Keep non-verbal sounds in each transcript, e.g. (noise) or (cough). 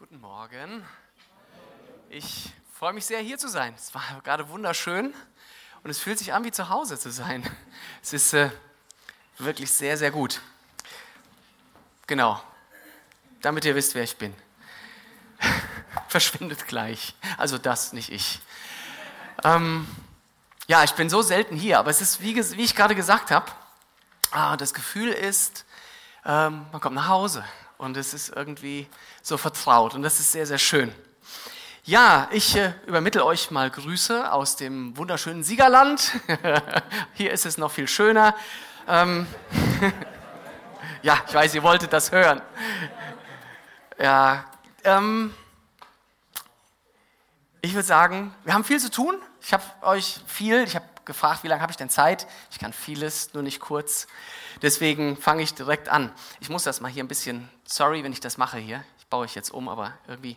Guten Morgen. Ich freue mich sehr, hier zu sein. Es war gerade wunderschön und es fühlt sich an, wie zu Hause zu sein. Es ist äh, wirklich sehr, sehr gut. Genau, damit ihr wisst, wer ich bin. (laughs) Verschwindet gleich. Also das, nicht ich. Ähm, ja, ich bin so selten hier, aber es ist, wie, wie ich gerade gesagt habe, ah, das Gefühl ist, ähm, man kommt nach Hause und es ist irgendwie so vertraut und das ist sehr, sehr schön. Ja, ich äh, übermittle euch mal Grüße aus dem wunderschönen Siegerland. (laughs) Hier ist es noch viel schöner. Ähm (laughs) ja, ich weiß, ihr wolltet das hören. Ja, ähm ich würde sagen, wir haben viel zu tun. Ich habe euch viel, ich habe gefragt, wie lange habe ich denn Zeit? Ich kann vieles, nur nicht kurz. Deswegen fange ich direkt an. Ich muss das mal hier ein bisschen, sorry, wenn ich das mache hier. Ich baue euch jetzt um, aber irgendwie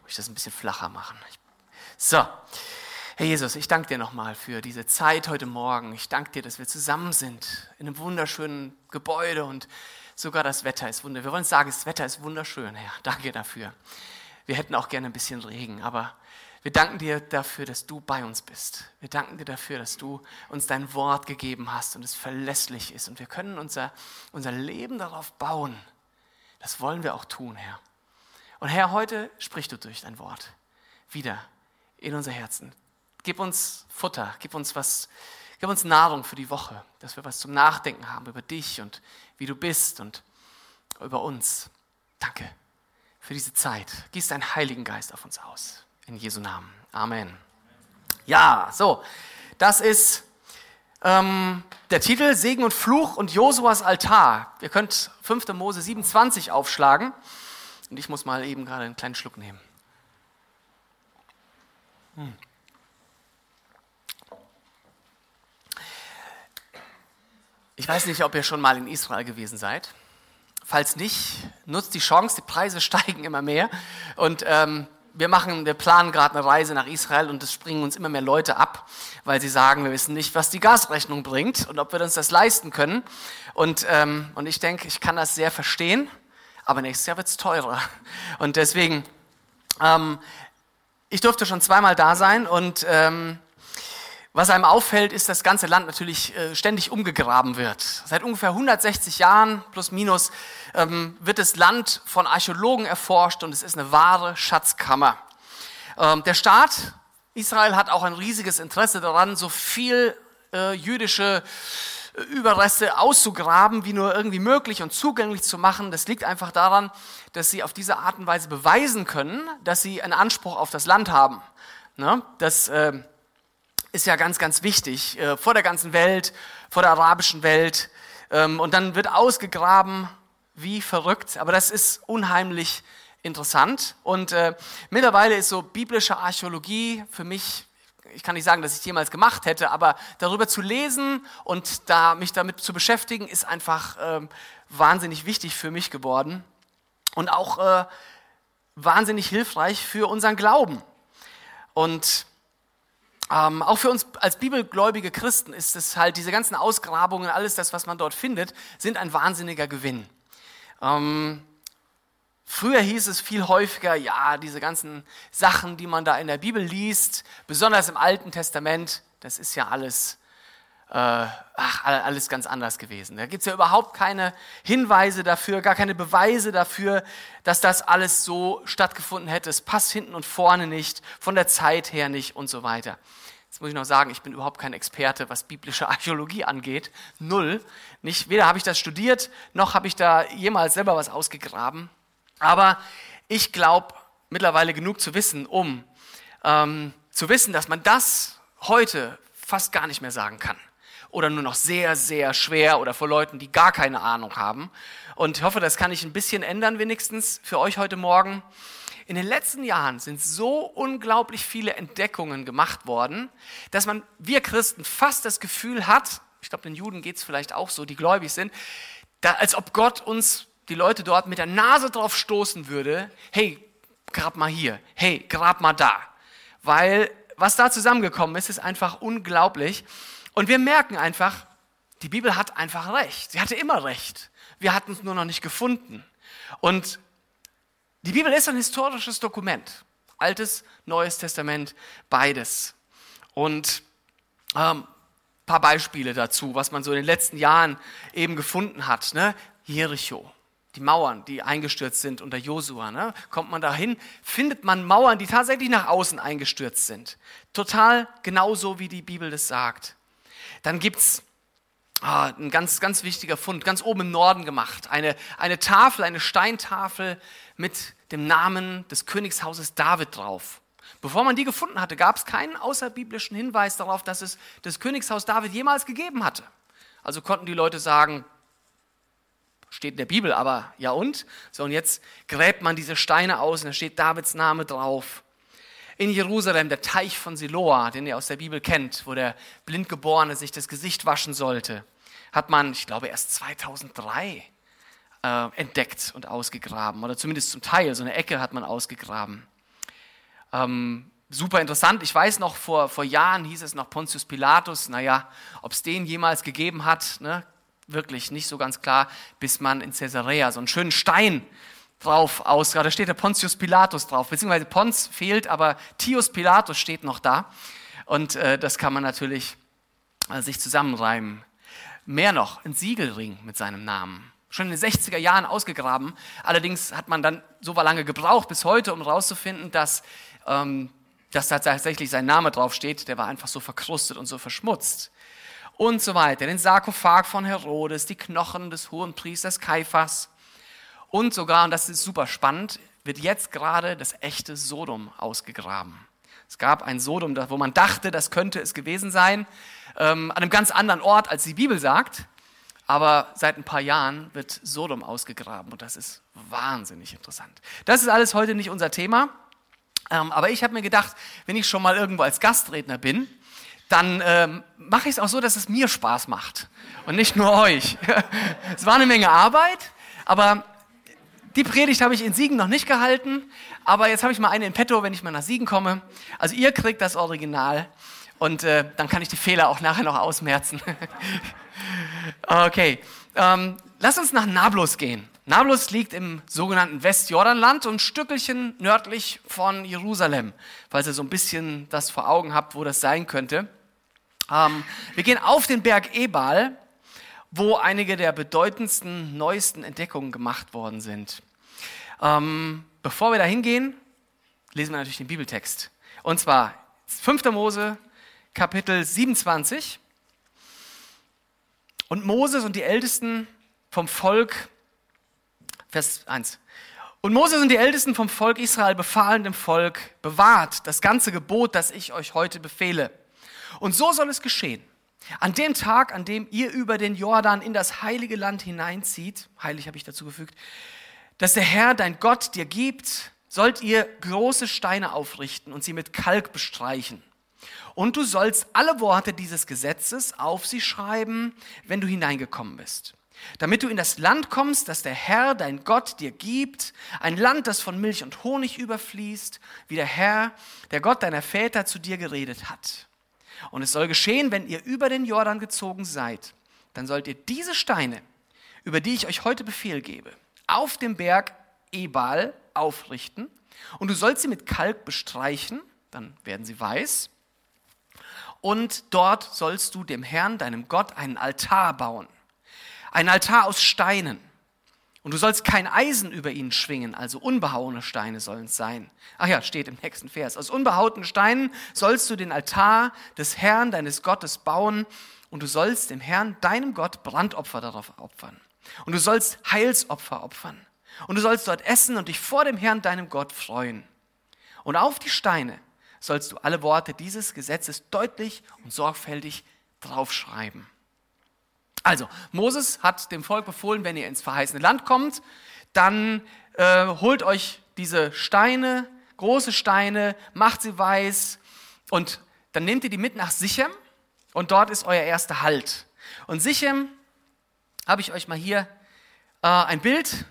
muss ich das ein bisschen flacher machen. So, Herr Jesus, ich danke dir nochmal für diese Zeit heute Morgen. Ich danke dir, dass wir zusammen sind in einem wunderschönen Gebäude und sogar das Wetter ist wunderschön. Wir wollen sagen, das Wetter ist wunderschön, Herr. Danke dafür. Wir hätten auch gerne ein bisschen Regen, aber wir danken dir dafür, dass du bei uns bist. Wir danken dir dafür, dass du uns dein Wort gegeben hast und es verlässlich ist. Und wir können unser, unser Leben darauf bauen. Das wollen wir auch tun, Herr. Und Herr, heute sprichst du durch dein Wort wieder in unser Herzen. Gib uns Futter, gib uns was, gib uns Nahrung für die Woche, dass wir was zum Nachdenken haben über dich und wie du bist und über uns. Danke für diese Zeit. Gieß deinen Heiligen Geist auf uns aus. In Jesu Namen. Amen. Ja, so, das ist ähm, der Titel Segen und Fluch und Josuas Altar. Ihr könnt 5. Mose 27 aufschlagen. Und ich muss mal eben gerade einen kleinen Schluck nehmen. Hm. Ich weiß nicht, ob ihr schon mal in Israel gewesen seid. Falls nicht, nutzt die Chance, die Preise (laughs) steigen immer mehr. Und ähm, wir machen, wir planen gerade eine Reise nach Israel und es springen uns immer mehr Leute ab, weil sie sagen, wir wissen nicht, was die Gasrechnung bringt und ob wir uns das leisten können. Und, ähm, und ich denke, ich kann das sehr verstehen, aber nächstes Jahr wird es teurer. Und deswegen, ähm, ich durfte schon zweimal da sein und ähm, was einem auffällt, ist, dass das ganze Land natürlich äh, ständig umgegraben wird. Seit ungefähr 160 Jahren plus minus ähm, wird das Land von Archäologen erforscht und es ist eine wahre Schatzkammer. Ähm, der Staat Israel hat auch ein riesiges Interesse daran, so viel äh, jüdische äh, Überreste auszugraben, wie nur irgendwie möglich und zugänglich zu machen. Das liegt einfach daran, dass sie auf diese Art und Weise beweisen können, dass sie einen Anspruch auf das Land haben. Ne? Das äh, ist ja ganz, ganz wichtig äh, vor der ganzen Welt, vor der arabischen Welt. Ähm, und dann wird ausgegraben, wie verrückt. Aber das ist unheimlich interessant. Und äh, mittlerweile ist so biblische Archäologie für mich, ich kann nicht sagen, dass ich jemals gemacht hätte, aber darüber zu lesen und da, mich damit zu beschäftigen, ist einfach äh, wahnsinnig wichtig für mich geworden. Und auch äh, wahnsinnig hilfreich für unseren Glauben. Und ähm, auch für uns als bibelgläubige Christen ist es halt, diese ganzen Ausgrabungen, alles das, was man dort findet, sind ein wahnsinniger Gewinn. Ähm, früher hieß es viel häufiger, ja, diese ganzen Sachen, die man da in der Bibel liest, besonders im Alten Testament, das ist ja alles, ach, alles ganz anders gewesen. Da gibt es ja überhaupt keine Hinweise dafür, gar keine Beweise dafür, dass das alles so stattgefunden hätte. Es passt hinten und vorne nicht, von der Zeit her nicht und so weiter. Jetzt muss ich noch sagen, ich bin überhaupt kein Experte, was biblische (laughs) Archäologie angeht. Null. Nicht, weder habe ich das studiert, noch habe ich da jemals selber was ausgegraben. Aber ich glaube mittlerweile genug zu wissen, um ähm, zu wissen, dass man das heute fast gar nicht mehr sagen kann. Oder nur noch sehr, sehr schwer oder vor Leuten, die gar keine Ahnung haben. Und ich hoffe, das kann ich ein bisschen ändern, wenigstens für euch heute Morgen. In den letzten Jahren sind so unglaublich viele Entdeckungen gemacht worden, dass man, wir Christen, fast das Gefühl hat, ich glaube, den Juden geht es vielleicht auch so, die gläubig sind, da, als ob Gott uns, die Leute dort, mit der Nase drauf stoßen würde, hey, grab mal hier, hey, grab mal da. Weil was da zusammengekommen ist, ist einfach unglaublich. Und wir merken einfach, die Bibel hat einfach recht. Sie hatte immer recht. Wir hatten es nur noch nicht gefunden. Und Die Bibel ist ein historisches Dokument. Altes, Neues Testament, beides. Und ähm, paar Beispiele dazu, was man so in den letzten Jahren eben gefunden hat. Ne? Jericho, die Mauern, die eingestürzt sind unter Josua. Ne? Kommt man dahin, findet man Mauern, die tatsächlich nach außen eingestürzt sind. Total genauso, wie die Bibel das sagt. Dann gibt es ah, ein ganz, ganz wichtiger Fund, ganz oben im Norden gemacht. Eine, eine Tafel, eine Steintafel mit dem Namen des Königshauses David drauf. Bevor man die gefunden hatte, gab es keinen außerbiblischen Hinweis darauf, dass es das Königshaus David jemals gegeben hatte. Also konnten die Leute sagen, steht in der Bibel, aber ja und? So, und jetzt gräbt man diese Steine aus und da steht Davids Name drauf. In Jerusalem, der Teich von Siloa, den ihr aus der Bibel kennt, wo der Blindgeborene sich das Gesicht waschen sollte, hat man, ich glaube, erst 2003 äh, entdeckt und ausgegraben. Oder zumindest zum Teil, so eine Ecke hat man ausgegraben. Ähm, super interessant. Ich weiß noch, vor, vor Jahren hieß es noch Pontius Pilatus. Naja, ob es den jemals gegeben hat, ne? wirklich nicht so ganz klar, bis man in Caesarea so einen schönen Stein drauf aus, da steht der Pontius Pilatus drauf, beziehungsweise Pons fehlt, aber Tius Pilatus steht noch da. Und äh, das kann man natürlich äh, sich zusammenreimen. Mehr noch, ein Siegelring mit seinem Namen. Schon in den 60er Jahren ausgegraben. Allerdings hat man dann so lange gebraucht bis heute, um herauszufinden, dass ähm, dass da tatsächlich sein Name draufsteht, der war einfach so verkrustet und so verschmutzt. Und so weiter. Den Sarkophag von Herodes, die Knochen des Hohenpriesters Kaiphas und sogar, und das ist super spannend, wird jetzt gerade das echte Sodom ausgegraben. Es gab ein Sodom, wo man dachte, das könnte es gewesen sein, ähm, an einem ganz anderen Ort, als die Bibel sagt. Aber seit ein paar Jahren wird Sodom ausgegraben und das ist wahnsinnig interessant. Das ist alles heute nicht unser Thema. Ähm, aber ich habe mir gedacht, wenn ich schon mal irgendwo als Gastredner bin, dann ähm, mache ich es auch so, dass es mir Spaß macht und nicht nur euch. (laughs) es war eine Menge Arbeit, aber die Predigt habe ich in Siegen noch nicht gehalten, aber jetzt habe ich mal eine in petto, wenn ich mal nach Siegen komme. Also ihr kriegt das Original und äh, dann kann ich die Fehler auch nachher noch ausmerzen. (laughs) okay, ähm, lass uns nach Nablus gehen. Nablus liegt im sogenannten Westjordanland und ein Stückelchen nördlich von Jerusalem, falls ihr so ein bisschen das vor Augen habt, wo das sein könnte. Ähm, wir gehen auf den Berg Ebal, wo einige der bedeutendsten, neuesten Entdeckungen gemacht worden sind. Ähm, bevor wir da hingehen, lesen wir natürlich den Bibeltext. Und zwar 5. Mose, Kapitel 27. Und Moses und die Ältesten vom Volk Vers 1. Und Moses und die Ältesten vom Volk Israel befahlen dem Volk, bewahrt das ganze Gebot, das ich euch heute befehle. Und so soll es geschehen. An dem Tag, an dem ihr über den Jordan in das heilige Land hineinzieht, heilig habe ich dazu gefügt, dass der Herr, dein Gott, dir gibt, sollt ihr große Steine aufrichten und sie mit Kalk bestreichen. Und du sollst alle Worte dieses Gesetzes auf sie schreiben, wenn du hineingekommen bist damit du in das Land kommst, das der Herr, dein Gott, dir gibt, ein Land, das von Milch und Honig überfließt, wie der Herr, der Gott deiner Väter zu dir geredet hat. Und es soll geschehen, wenn ihr über den Jordan gezogen seid, dann sollt ihr diese Steine, über die ich euch heute Befehl gebe, auf dem Berg Ebal aufrichten und du sollst sie mit Kalk bestreichen, dann werden sie weiß. Und dort sollst du dem Herrn, deinem Gott, einen Altar bauen ein Altar aus Steinen. Und du sollst kein Eisen über ihn schwingen, also unbehauene Steine sollen es sein. Ach ja, steht im nächsten Vers. Aus unbehauten Steinen sollst du den Altar des Herrn, deines Gottes, bauen und du sollst dem Herrn, deinem Gott, Brandopfer darauf opfern. Und du sollst Heilsopfer opfern. Und du sollst dort essen und dich vor dem Herrn, deinem Gott, freuen. Und auf die Steine sollst du alle Worte dieses Gesetzes deutlich und sorgfältig draufschreiben. Also, Moses hat dem Volk befohlen, wenn ihr ins verheißene Land kommt, dann äh, holt euch diese Steine, große Steine, macht sie weiß und dann nehmt ihr die mit nach Sichem und dort ist euer erster Halt. Und Sichem habe ich euch mal hier äh, ein Bild,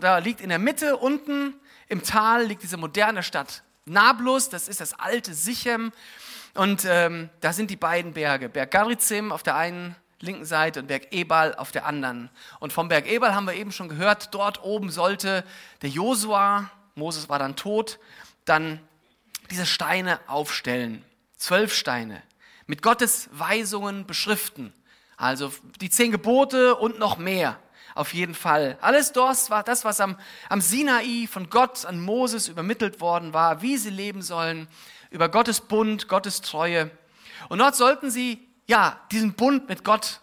da liegt in der Mitte unten im Tal liegt diese moderne Stadt Nablus, das ist das alte Sichem und ähm, da sind die beiden Berge, Berg Garizim auf der einen linken Seite und Berg Ebal auf der anderen. Und vom Berg Ebal haben wir eben schon gehört, dort oben sollte der Josua Moses war dann tot, dann diese Steine aufstellen. Zwölf Steine. Mit Gottes Weisungen beschriften. Also die zehn Gebote und noch mehr. Auf jeden Fall. Alles das war das, was am, am Sinai von Gott an Moses übermittelt worden war, wie sie leben sollen, über Gottes Bund, Gottes Treue. Und dort sollten sie, ja, diesen Bund mit Gott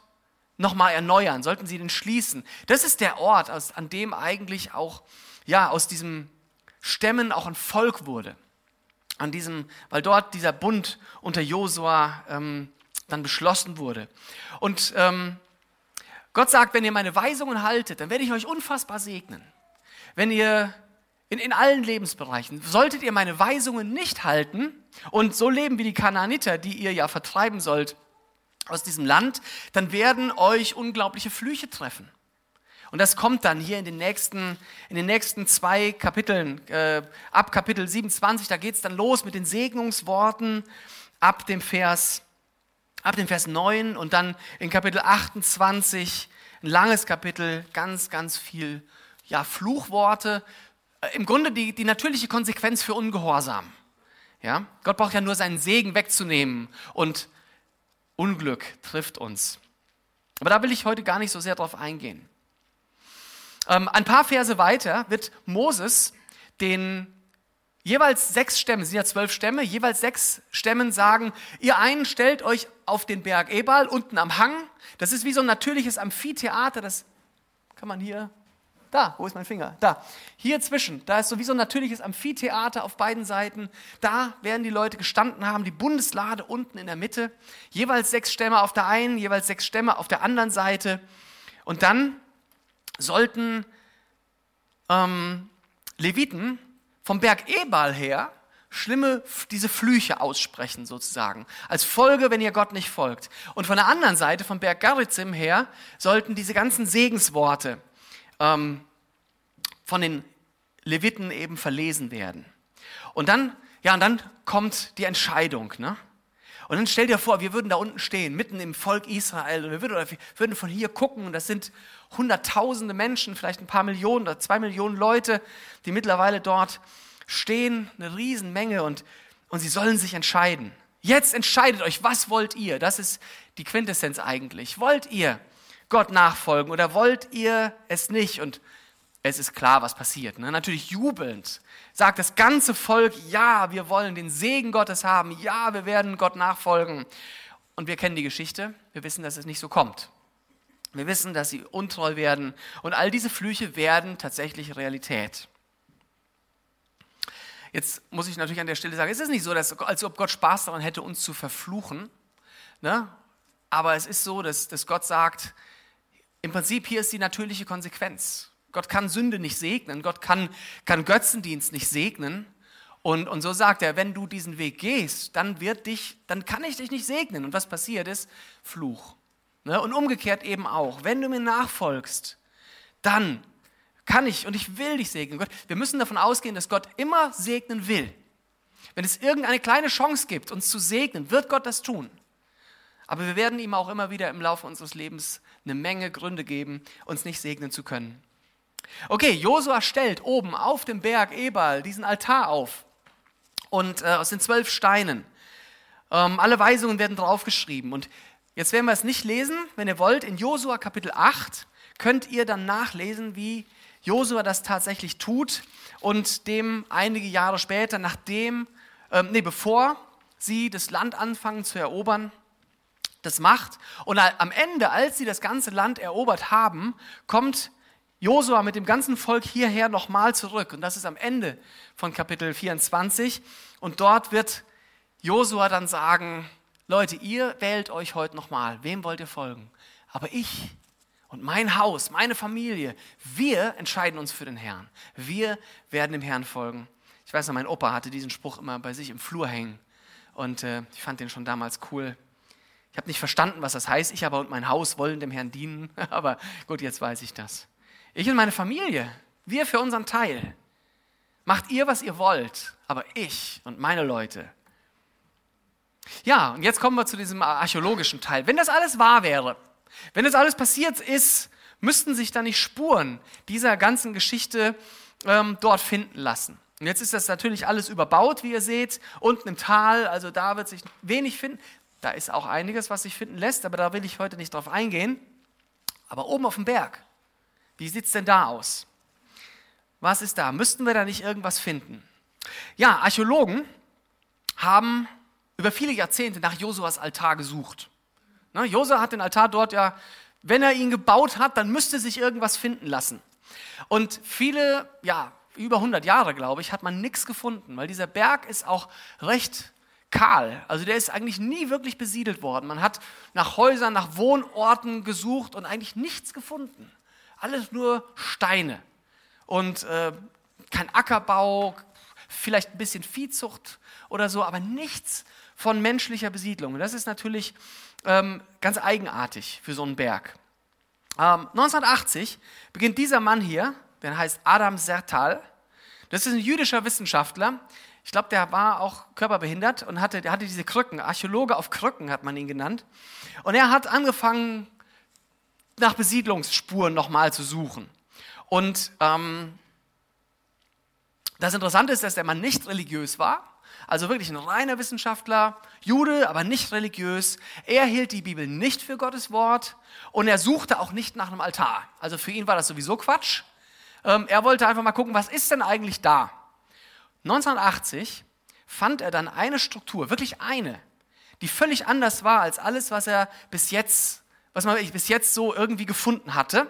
nochmal erneuern, sollten sie den schließen. Das ist der Ort, an dem eigentlich auch, ja, aus diesem Stämmen auch ein Volk wurde. An diesem, weil dort dieser Bund unter Josua ähm, dann beschlossen wurde. Und ähm, Gott sagt, wenn ihr meine Weisungen haltet, dann werde ich euch unfassbar segnen. Wenn ihr in, in allen Lebensbereichen, solltet ihr meine Weisungen nicht halten und so leben wie die Kanaaniter, die ihr ja vertreiben sollt aus diesem Land, dann werden euch unglaubliche Flüche treffen. Und das kommt dann hier in den nächsten, in den nächsten zwei Kapiteln, äh, ab Kapitel 27, da geht es dann los mit den Segnungsworten ab dem Vers ab dem Vers 9 und dann in Kapitel 28, ein langes Kapitel, ganz, ganz viel ja, Fluchworte. Äh, Im Grunde die, die natürliche Konsequenz für Ungehorsam. Ja? Gott braucht ja nur seinen Segen wegzunehmen und Unglück trifft uns. Aber da will ich heute gar nicht so sehr drauf eingehen. Ähm, ein paar Verse weiter wird Moses den jeweils sechs Stämme, es sind ja zwölf Stämme, jeweils sechs Stämmen sagen, ihr einen stellt euch auf den Berg Ebal unten am Hang. Das ist wie so ein natürliches Amphitheater, das kann man hier, da, wo ist mein Finger? Da, hier zwischen, da ist so wie so ein natürliches Amphitheater auf beiden Seiten. Da werden die Leute gestanden haben, die Bundeslade unten in der Mitte, jeweils sechs Stämme auf der einen, jeweils sechs Stämme auf der anderen Seite. Und dann sollten ähm, Leviten vom Berg Ebal her schlimme, diese Flüche aussprechen sozusagen. Als Folge, wenn ihr Gott nicht folgt. Und von der anderen Seite, vom Berg Garizim her, sollten diese ganzen Segensworte ähm, von den Leviten eben verlesen werden. Und dann, ja, und dann kommt die Entscheidung, ne? Und dann stell dir vor, wir würden da unten stehen, mitten im Volk Israel, und wir würden, wir würden von hier gucken, und das sind hunderttausende Menschen, vielleicht ein paar Millionen oder zwei Millionen Leute, die mittlerweile dort stehen, eine Riesenmenge, und, und sie sollen sich entscheiden. Jetzt entscheidet euch, was wollt ihr? Das ist die Quintessenz eigentlich. Wollt ihr Gott nachfolgen oder wollt ihr es nicht? Und es ist klar, was passiert. Ne? Natürlich jubelnd sagt das ganze Volk, ja, wir wollen den Segen Gottes haben, ja, wir werden Gott nachfolgen. Und wir kennen die Geschichte, wir wissen, dass es nicht so kommt. Wir wissen, dass sie untreu werden und all diese Flüche werden tatsächlich Realität. Jetzt muss ich natürlich an der Stelle sagen, es ist nicht so, dass, als ob Gott Spaß daran hätte, uns zu verfluchen. Ne? Aber es ist so, dass, dass Gott sagt, im Prinzip hier ist die natürliche Konsequenz. Gott kann Sünde nicht segnen, Gott kann, kann Götzendienst nicht segnen. Und, und so sagt er, wenn du diesen Weg gehst, dann wird dich, dann kann ich dich nicht segnen. Und was passiert ist? Fluch. Ne? Und umgekehrt eben auch. Wenn du mir nachfolgst, dann kann ich und ich will dich segnen. Gott, wir müssen davon ausgehen, dass Gott immer segnen will. Wenn es irgendeine kleine Chance gibt, uns zu segnen, wird Gott das tun. Aber wir werden ihm auch immer wieder im Laufe unseres Lebens eine Menge Gründe geben, uns nicht segnen zu können. Okay, Josua stellt oben auf dem Berg Ebal diesen Altar auf und äh, aus den zwölf Steinen. Ähm, alle Weisungen werden draufgeschrieben. Und jetzt werden wir es nicht lesen. Wenn ihr wollt, in Josua Kapitel 8 könnt ihr dann nachlesen, wie Josua das tatsächlich tut und dem einige Jahre später, nachdem, ähm, nee, bevor sie das Land anfangen zu erobern, das macht. Und am Ende, als sie das ganze Land erobert haben, kommt Josua mit dem ganzen Volk hierher nochmal zurück. Und das ist am Ende von Kapitel 24. Und dort wird Josua dann sagen, Leute, ihr wählt euch heute nochmal. Wem wollt ihr folgen? Aber ich und mein Haus, meine Familie, wir entscheiden uns für den Herrn. Wir werden dem Herrn folgen. Ich weiß noch, mein Opa hatte diesen Spruch immer bei sich im Flur hängen. Und äh, ich fand den schon damals cool. Ich habe nicht verstanden, was das heißt. Ich aber und mein Haus wollen dem Herrn dienen. (laughs) aber gut, jetzt weiß ich das. Ich und meine Familie, wir für unseren Teil. Macht ihr, was ihr wollt, aber ich und meine Leute. Ja, und jetzt kommen wir zu diesem archäologischen Teil. Wenn das alles wahr wäre, wenn das alles passiert ist, müssten sich da nicht Spuren dieser ganzen Geschichte ähm, dort finden lassen. Und jetzt ist das natürlich alles überbaut, wie ihr seht, unten im Tal, also da wird sich wenig finden. Da ist auch einiges, was sich finden lässt, aber da will ich heute nicht drauf eingehen. Aber oben auf dem Berg, wie sieht es denn da aus? Was ist da? Müssten wir da nicht irgendwas finden? Ja, Archäologen haben über viele Jahrzehnte nach Josuas Altar gesucht. Ne, Josua hat den Altar dort ja, wenn er ihn gebaut hat, dann müsste sich irgendwas finden lassen. Und viele, ja, über 100 Jahre, glaube ich, hat man nichts gefunden, weil dieser Berg ist auch recht kahl. Also der ist eigentlich nie wirklich besiedelt worden. Man hat nach Häusern, nach Wohnorten gesucht und eigentlich nichts gefunden. Alles nur Steine. Und äh, kein Ackerbau, vielleicht ein bisschen Viehzucht oder so, aber nichts von menschlicher Besiedlung. Und das ist natürlich ähm, ganz eigenartig für so einen Berg. Ähm, 1980 beginnt dieser Mann hier, der heißt Adam Sertal. Das ist ein jüdischer Wissenschaftler. Ich glaube, der war auch körperbehindert und hatte, der hatte diese Krücken. Archäologe auf Krücken hat man ihn genannt. Und er hat angefangen, nach Besiedlungsspuren nochmal zu suchen. Und ähm, das Interessante ist, dass der Mann nicht religiös war, also wirklich ein reiner Wissenschaftler, Jude, aber nicht religiös. Er hielt die Bibel nicht für Gottes Wort und er suchte auch nicht nach einem Altar. Also für ihn war das sowieso Quatsch. Ähm, er wollte einfach mal gucken, was ist denn eigentlich da? 1980 fand er dann eine Struktur, wirklich eine, die völlig anders war als alles, was er bis jetzt, was man bis jetzt so irgendwie gefunden hatte.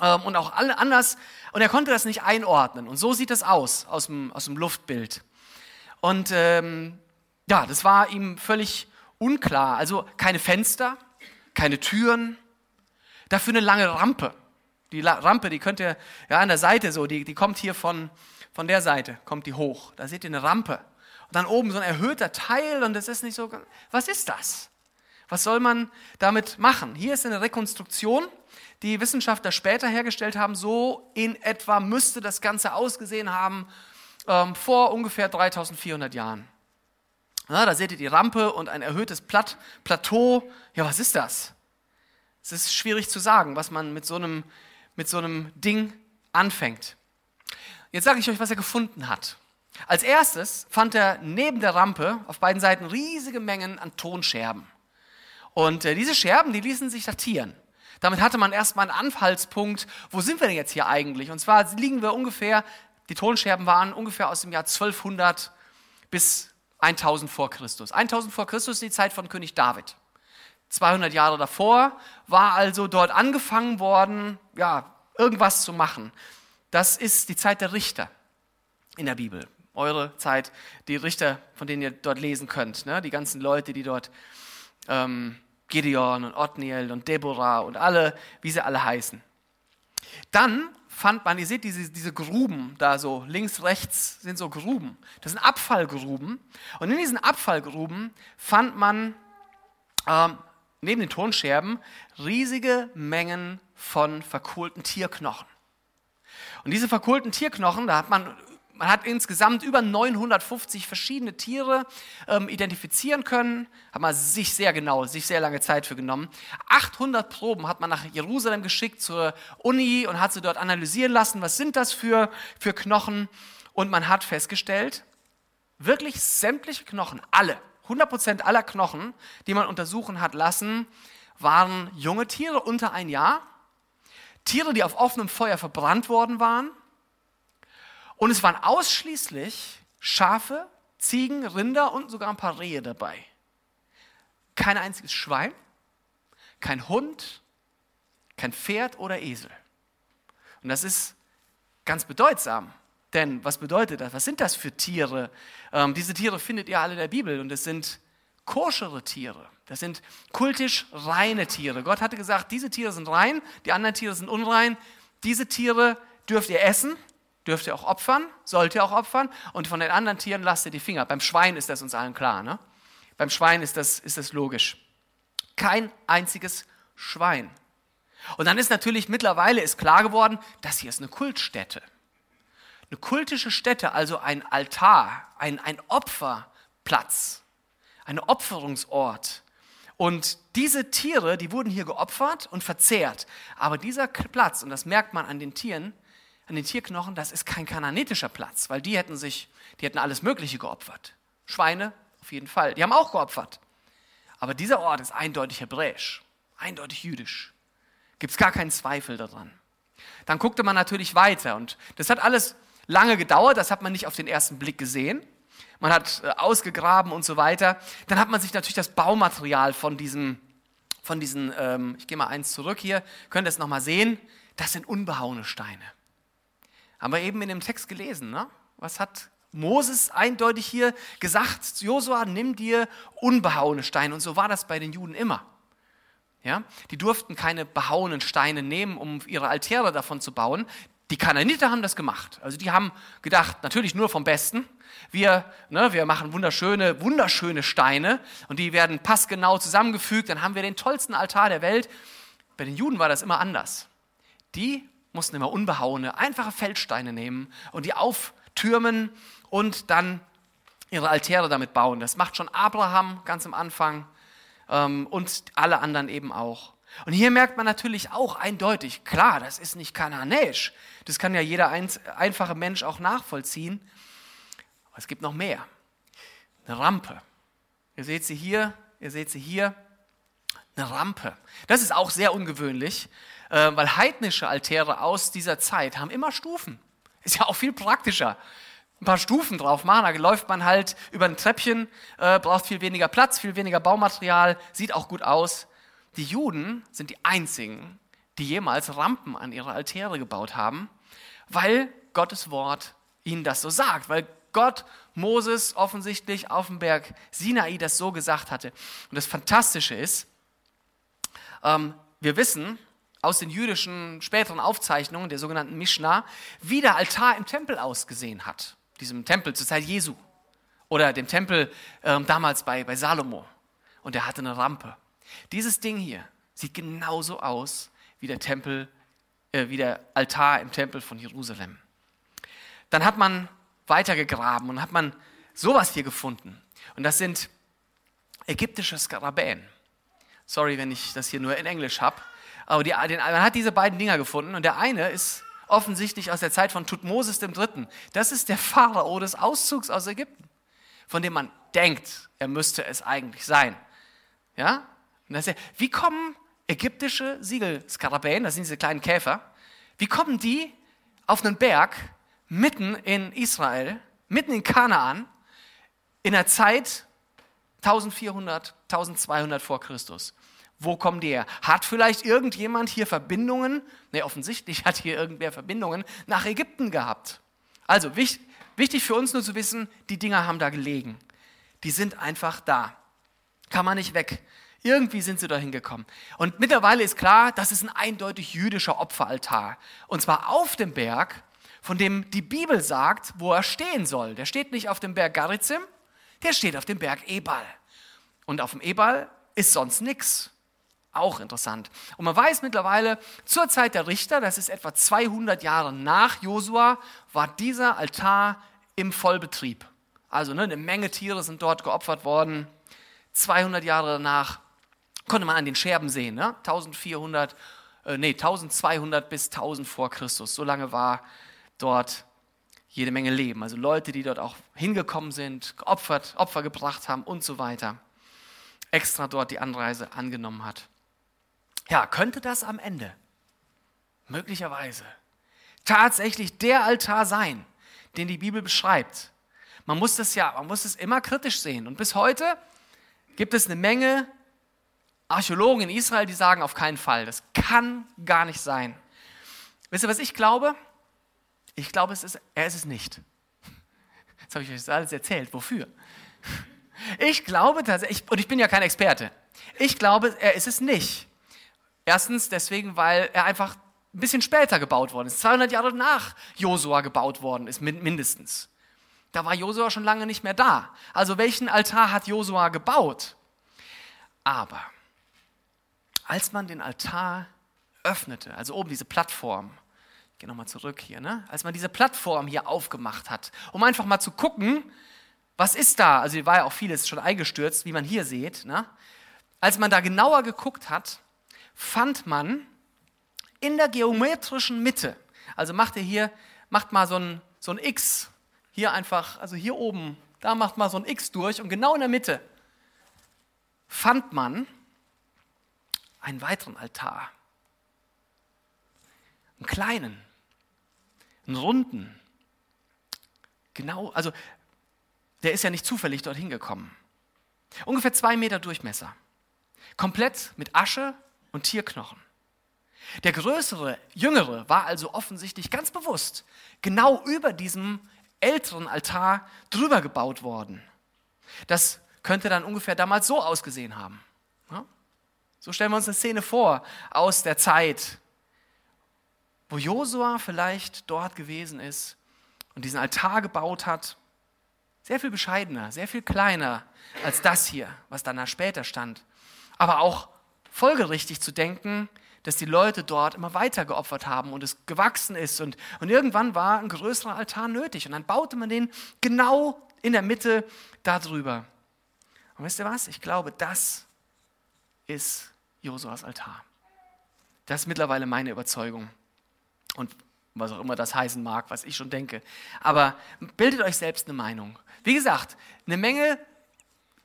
Ähm, und auch alle anders. Und er konnte das nicht einordnen. Und so sieht es aus, aus dem, aus dem Luftbild. Und ähm, ja, das war ihm völlig unklar. Also keine Fenster, keine Türen, dafür eine lange Rampe. Die Rampe, die könnt ihr ja an der Seite so, die, die kommt hier von, von der Seite, kommt die hoch. Da seht ihr eine Rampe. Und dann oben so ein erhöhter Teil und das ist nicht so. Was ist das? Was soll man damit machen? Hier ist eine Rekonstruktion die Wissenschaftler später hergestellt haben, so in etwa müsste das Ganze ausgesehen haben ähm, vor ungefähr 3400 Jahren. Ja, da seht ihr die Rampe und ein erhöhtes Platt, Plateau. Ja, was ist das? Es ist schwierig zu sagen, was man mit so einem, mit so einem Ding anfängt. Jetzt sage ich euch, was er gefunden hat. Als erstes fand er neben der Rampe auf beiden Seiten riesige Mengen an Tonscherben. Und äh, diese Scherben, die ließen sich datieren. Damit hatte man erstmal einen Anfallspunkt, wo sind wir denn jetzt hier eigentlich? Und zwar liegen wir ungefähr, die Tonscherben waren ungefähr aus dem Jahr 1200 bis 1000 vor Christus. 1000 vor Christus ist die Zeit von König David. 200 Jahre davor war also dort angefangen worden, ja, irgendwas zu machen. Das ist die Zeit der Richter in der Bibel. Eure Zeit, die Richter, von denen ihr dort lesen könnt, ne? die ganzen Leute, die dort ähm, Gideon und Othniel und Deborah und alle, wie sie alle heißen. Dann fand man, ihr seht diese, diese Gruben da so, links, rechts sind so Gruben. Das sind Abfallgruben. Und in diesen Abfallgruben fand man ähm, neben den Tonscherben riesige Mengen von verkohlten Tierknochen. Und diese verkohlten Tierknochen, da hat man man hat insgesamt über 950 verschiedene Tiere ähm, identifizieren können, hat man sich sehr genau, sich sehr lange Zeit für genommen. 800 Proben hat man nach Jerusalem geschickt zur Uni und hat sie dort analysieren lassen, was sind das für, für Knochen. Und man hat festgestellt, wirklich sämtliche Knochen, alle, 100% aller Knochen, die man untersuchen hat lassen, waren junge Tiere unter ein Jahr, Tiere, die auf offenem Feuer verbrannt worden waren, und es waren ausschließlich Schafe, Ziegen, Rinder und sogar ein paar Rehe dabei. Kein einziges Schwein, kein Hund, kein Pferd oder Esel. Und das ist ganz bedeutsam. Denn was bedeutet das? Was sind das für Tiere? Ähm, diese Tiere findet ihr alle in der Bibel und es sind koschere Tiere. Das sind kultisch reine Tiere. Gott hatte gesagt, diese Tiere sind rein, die anderen Tiere sind unrein. Diese Tiere dürft ihr essen Dürft ihr auch opfern, sollt ihr auch opfern und von den anderen Tieren lasst ihr die Finger. Beim Schwein ist das uns allen klar. Ne? Beim Schwein ist das, ist das logisch. Kein einziges Schwein. Und dann ist natürlich mittlerweile ist klar geworden, das hier ist eine Kultstätte. Eine kultische Stätte, also ein Altar, ein, ein Opferplatz, ein Opferungsort. Und diese Tiere, die wurden hier geopfert und verzehrt. Aber dieser Platz, und das merkt man an den Tieren, an den Tierknochen, das ist kein kananitischer Platz, weil die hätten sich, die hätten alles Mögliche geopfert. Schweine auf jeden Fall, die haben auch geopfert. Aber dieser Ort ist eindeutig hebräisch, eindeutig jüdisch. Gibt es gar keinen Zweifel daran. Dann guckte man natürlich weiter und das hat alles lange gedauert, das hat man nicht auf den ersten Blick gesehen. Man hat äh, ausgegraben und so weiter. Dann hat man sich natürlich das Baumaterial von diesem, von diesen, ähm, ich gehe mal eins zurück hier, könnt ihr es nochmal sehen, das sind unbehauene Steine. Haben wir eben in dem Text gelesen, ne? Was hat Moses eindeutig hier gesagt? Josua, nimm dir unbehauene Steine. Und so war das bei den Juden immer. Ja? Die durften keine behauenen Steine nehmen, um ihre Altäre davon zu bauen. Die Kananiter haben das gemacht. Also die haben gedacht, natürlich nur vom Besten. Wir, ne, wir machen wunderschöne, wunderschöne Steine und die werden passgenau zusammengefügt. Dann haben wir den tollsten Altar der Welt. Bei den Juden war das immer anders. Die mussten immer unbehauene, einfache Feldsteine nehmen und die auftürmen und dann ihre Altäre damit bauen. Das macht schon Abraham ganz am Anfang ähm, und alle anderen eben auch. Und hier merkt man natürlich auch eindeutig, klar, das ist nicht kananäisch. Das kann ja jeder einfache Mensch auch nachvollziehen. Aber es gibt noch mehr. Eine Rampe. Ihr seht sie hier, ihr seht sie hier. Eine Rampe. Das ist auch sehr ungewöhnlich, äh, weil heidnische Altäre aus dieser Zeit haben immer Stufen. Ist ja auch viel praktischer ein paar Stufen drauf machen. Da läuft man halt über ein Treppchen, äh, braucht viel weniger Platz, viel weniger Baumaterial, sieht auch gut aus. Die Juden sind die einzigen, die jemals Rampen an ihre Altäre gebaut haben, weil Gottes Wort ihnen das so sagt, weil Gott Moses offensichtlich auf dem Berg Sinai das so gesagt hatte. Und das Fantastische ist, ähm, wir wissen aus den jüdischen späteren Aufzeichnungen der sogenannten Mishnah, wie der Altar im Tempel ausgesehen hat, diesem Tempel zur Zeit Jesu oder dem Tempel ähm, damals bei, bei Salomo. Und er hatte eine Rampe. Dieses Ding hier sieht genauso aus wie der Tempel, äh, wie der Altar im Tempel von Jerusalem. Dann hat man weitergegraben und hat man sowas hier gefunden. Und das sind ägyptische Skarabäen. Sorry, wenn ich das hier nur in Englisch habe. Aber die, den, man hat diese beiden Dinger gefunden und der eine ist offensichtlich aus der Zeit von Tutmosis III. Das ist der Pharao des Auszugs aus Ägypten, von dem man denkt, er müsste es eigentlich sein. Ja? Ja, wie kommen ägyptische Siegelskarabäen, das sind diese kleinen Käfer, wie kommen die auf einen Berg mitten in Israel, mitten in Kanaan, in der Zeit 1400, 1200 vor Christus? Wo kommen die her? Hat vielleicht irgendjemand hier Verbindungen? Ne, offensichtlich hat hier irgendwer Verbindungen nach Ägypten gehabt. Also wichtig, wichtig für uns nur zu wissen, die Dinger haben da gelegen. Die sind einfach da. Kann man nicht weg. Irgendwie sind sie dahin gekommen. Und mittlerweile ist klar, das ist ein eindeutig jüdischer Opferaltar. Und zwar auf dem Berg, von dem die Bibel sagt, wo er stehen soll. Der steht nicht auf dem Berg Garizim, der steht auf dem Berg Ebal. Und auf dem Ebal ist sonst nichts. Auch interessant. Und man weiß mittlerweile, zur Zeit der Richter, das ist etwa 200 Jahre nach Josua, war dieser Altar im Vollbetrieb. Also ne, eine Menge Tiere sind dort geopfert worden. 200 Jahre danach Konnte man an den Scherben sehen, ne? 1400, äh, nee, 1200 bis 1000 vor Christus. So lange war dort jede Menge Leben. Also Leute, die dort auch hingekommen sind, geopfert, Opfer gebracht haben und so weiter. Extra dort die Anreise angenommen hat. Ja, könnte das am Ende möglicherweise tatsächlich der Altar sein, den die Bibel beschreibt? Man muss das ja, man muss es immer kritisch sehen. Und bis heute gibt es eine Menge Archäologen in Israel, die sagen auf keinen Fall, das kann gar nicht sein. Wisst ihr, was ich glaube? Ich glaube, es ist, er ist es nicht. Jetzt habe ich euch das alles erzählt. Wofür? Ich glaube tatsächlich, und ich bin ja kein Experte, ich glaube, er ist es nicht. Erstens deswegen, weil er einfach ein bisschen später gebaut worden ist. 200 Jahre nach Josua gebaut worden ist, mindestens. Da war Josua schon lange nicht mehr da. Also welchen Altar hat Josua gebaut? Aber als man den Altar öffnete, also oben diese Plattform, ich gehe nochmal zurück hier, ne? als man diese Plattform hier aufgemacht hat, um einfach mal zu gucken, was ist da? Also hier war ja auch vieles schon eingestürzt, wie man hier sieht. Ne? Als man da genauer geguckt hat, fand man in der geometrischen Mitte, Also macht ihr hier, macht mal so ein, so ein X. Hier einfach, also hier oben, da macht mal so ein X durch und genau in der Mitte fand man einen weiteren Altar. Einen kleinen, einen runden. Genau, also der ist ja nicht zufällig dorthin gekommen. Ungefähr zwei Meter Durchmesser. Komplett mit Asche und Tierknochen. Der größere, jüngere war also offensichtlich ganz bewusst genau über diesem älteren Altar drüber gebaut worden. Das könnte dann ungefähr damals so ausgesehen haben. So stellen wir uns eine Szene vor aus der Zeit, wo Josua vielleicht dort gewesen ist und diesen Altar gebaut hat. Sehr viel bescheidener, sehr viel kleiner als das hier, was danach später stand. Aber auch folgerichtig zu denken, dass die Leute dort immer weiter geopfert haben und es gewachsen ist. Und, und irgendwann war ein größerer Altar nötig. Und dann baute man den genau in der Mitte darüber. Und wisst ihr was? Ich glaube, das ist Josuas Altar. Das ist mittlerweile meine Überzeugung. Und was auch immer das heißen mag, was ich schon denke. Aber bildet euch selbst eine Meinung. Wie gesagt, eine Menge